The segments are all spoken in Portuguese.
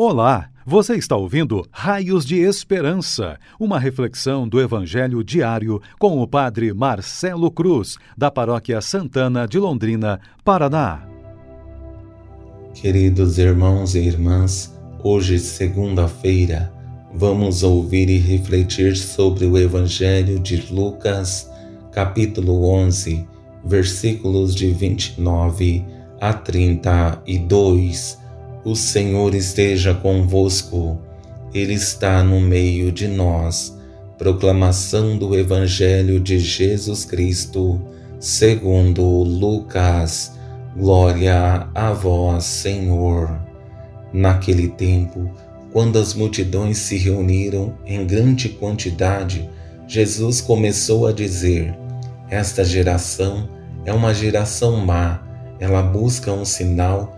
Olá, você está ouvindo Raios de Esperança, uma reflexão do Evangelho diário com o Padre Marcelo Cruz, da Paróquia Santana de Londrina, Paraná. Queridos irmãos e irmãs, hoje, segunda-feira, vamos ouvir e refletir sobre o Evangelho de Lucas, capítulo 11, versículos de 29 a 32 o Senhor esteja convosco, Ele está no meio de nós. Proclamação do Evangelho de Jesus Cristo, segundo Lucas. Glória a vós, Senhor. Naquele tempo, quando as multidões se reuniram em grande quantidade, Jesus começou a dizer: Esta geração é uma geração má, ela busca um sinal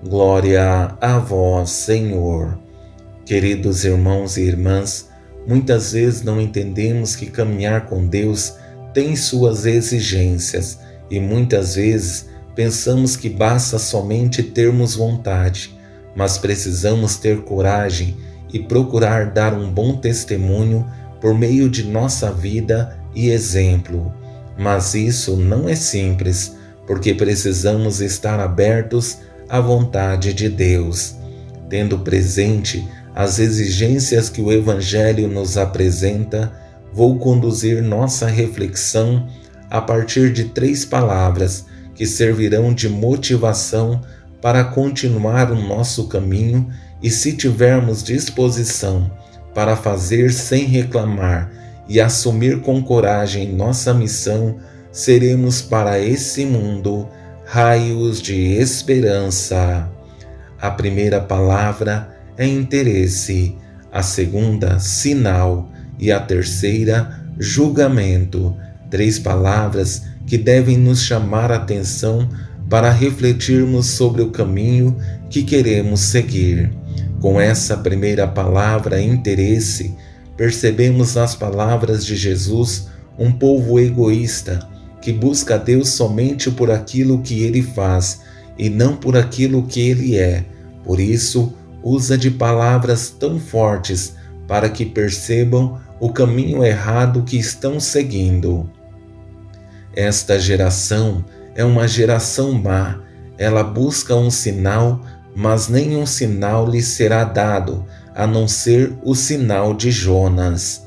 Glória a vós, Senhor. Queridos irmãos e irmãs, muitas vezes não entendemos que caminhar com Deus tem suas exigências e muitas vezes pensamos que basta somente termos vontade, mas precisamos ter coragem e procurar dar um bom testemunho por meio de nossa vida e exemplo. Mas isso não é simples, porque precisamos estar abertos a vontade de Deus, tendo presente as exigências que o Evangelho nos apresenta, vou conduzir nossa reflexão a partir de três palavras que servirão de motivação para continuar o nosso caminho e, se tivermos disposição para fazer sem reclamar e assumir com coragem nossa missão, seremos para esse mundo raios de esperança. A primeira palavra é interesse, a segunda, sinal e a terceira, julgamento. Três palavras que devem nos chamar a atenção para refletirmos sobre o caminho que queremos seguir. Com essa primeira palavra, interesse, percebemos nas palavras de Jesus um povo egoísta que busca a Deus somente por aquilo que ele faz e não por aquilo que ele é. Por isso, usa de palavras tão fortes para que percebam o caminho errado que estão seguindo. Esta geração é uma geração má. Ela busca um sinal, mas nenhum sinal lhe será dado, a não ser o sinal de Jonas.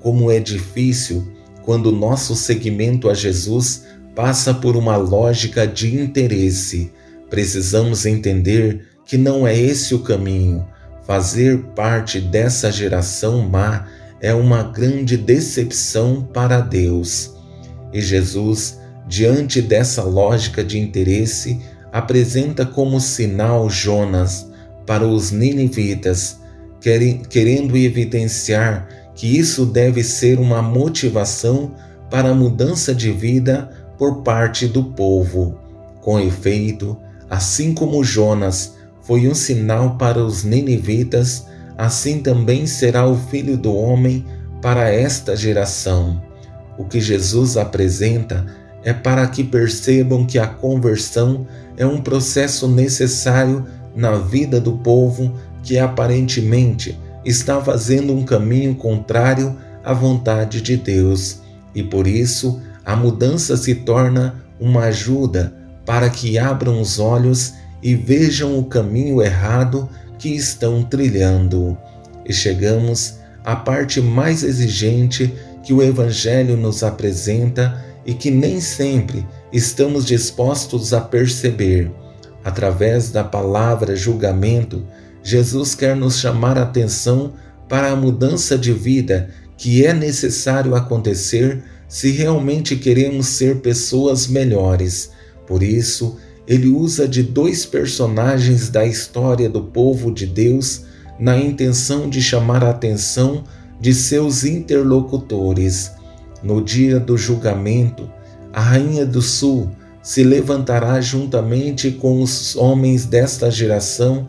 Como é difícil quando nosso seguimento a Jesus passa por uma lógica de interesse. Precisamos entender que não é esse o caminho. Fazer parte dessa geração má é uma grande decepção para Deus. E Jesus, diante dessa lógica de interesse, apresenta como sinal Jonas para os ninivitas, querendo evidenciar que isso deve ser uma motivação para a mudança de vida por parte do povo. Com efeito, assim como Jonas foi um sinal para os ninivitas, assim também será o Filho do Homem para esta geração. O que Jesus apresenta é para que percebam que a conversão é um processo necessário na vida do povo que aparentemente está fazendo um caminho contrário à vontade de Deus e por isso a mudança se torna uma ajuda para que abram os olhos e vejam o caminho errado que estão trilhando. E chegamos a parte mais exigente que o Evangelho nos apresenta e que nem sempre estamos dispostos a perceber. Através da palavra julgamento, Jesus quer nos chamar a atenção para a mudança de vida que é necessário acontecer se realmente queremos ser pessoas melhores. Por isso, ele usa de dois personagens da história do povo de Deus na intenção de chamar a atenção de seus interlocutores. No dia do julgamento, a Rainha do Sul se levantará juntamente com os homens desta geração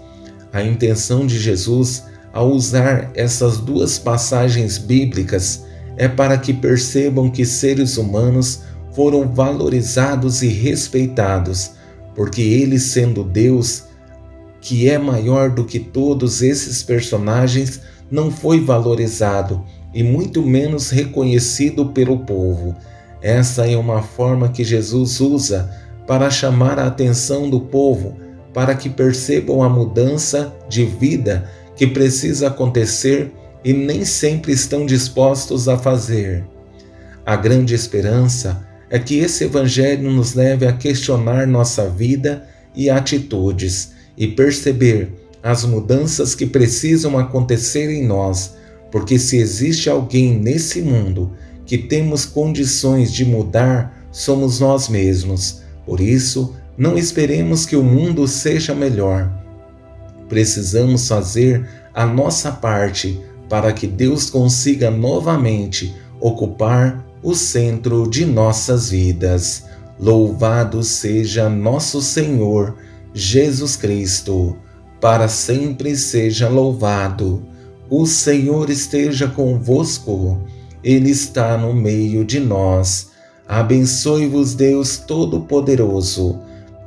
A intenção de Jesus ao usar essas duas passagens bíblicas é para que percebam que seres humanos foram valorizados e respeitados, porque ele, sendo Deus, que é maior do que todos esses personagens, não foi valorizado e muito menos reconhecido pelo povo. Essa é uma forma que Jesus usa para chamar a atenção do povo para que percebam a mudança de vida que precisa acontecer e nem sempre estão dispostos a fazer. A grande esperança é que esse Evangelho nos leve a questionar nossa vida e atitudes e perceber as mudanças que precisam acontecer em nós, porque se existe alguém nesse mundo que temos condições de mudar, somos nós mesmos. Por isso, não esperemos que o mundo seja melhor. Precisamos fazer a nossa parte para que Deus consiga novamente ocupar o centro de nossas vidas. Louvado seja nosso Senhor Jesus Cristo, para sempre seja louvado. O Senhor esteja convosco, Ele está no meio de nós. Abençoe-vos, Deus Todo-Poderoso.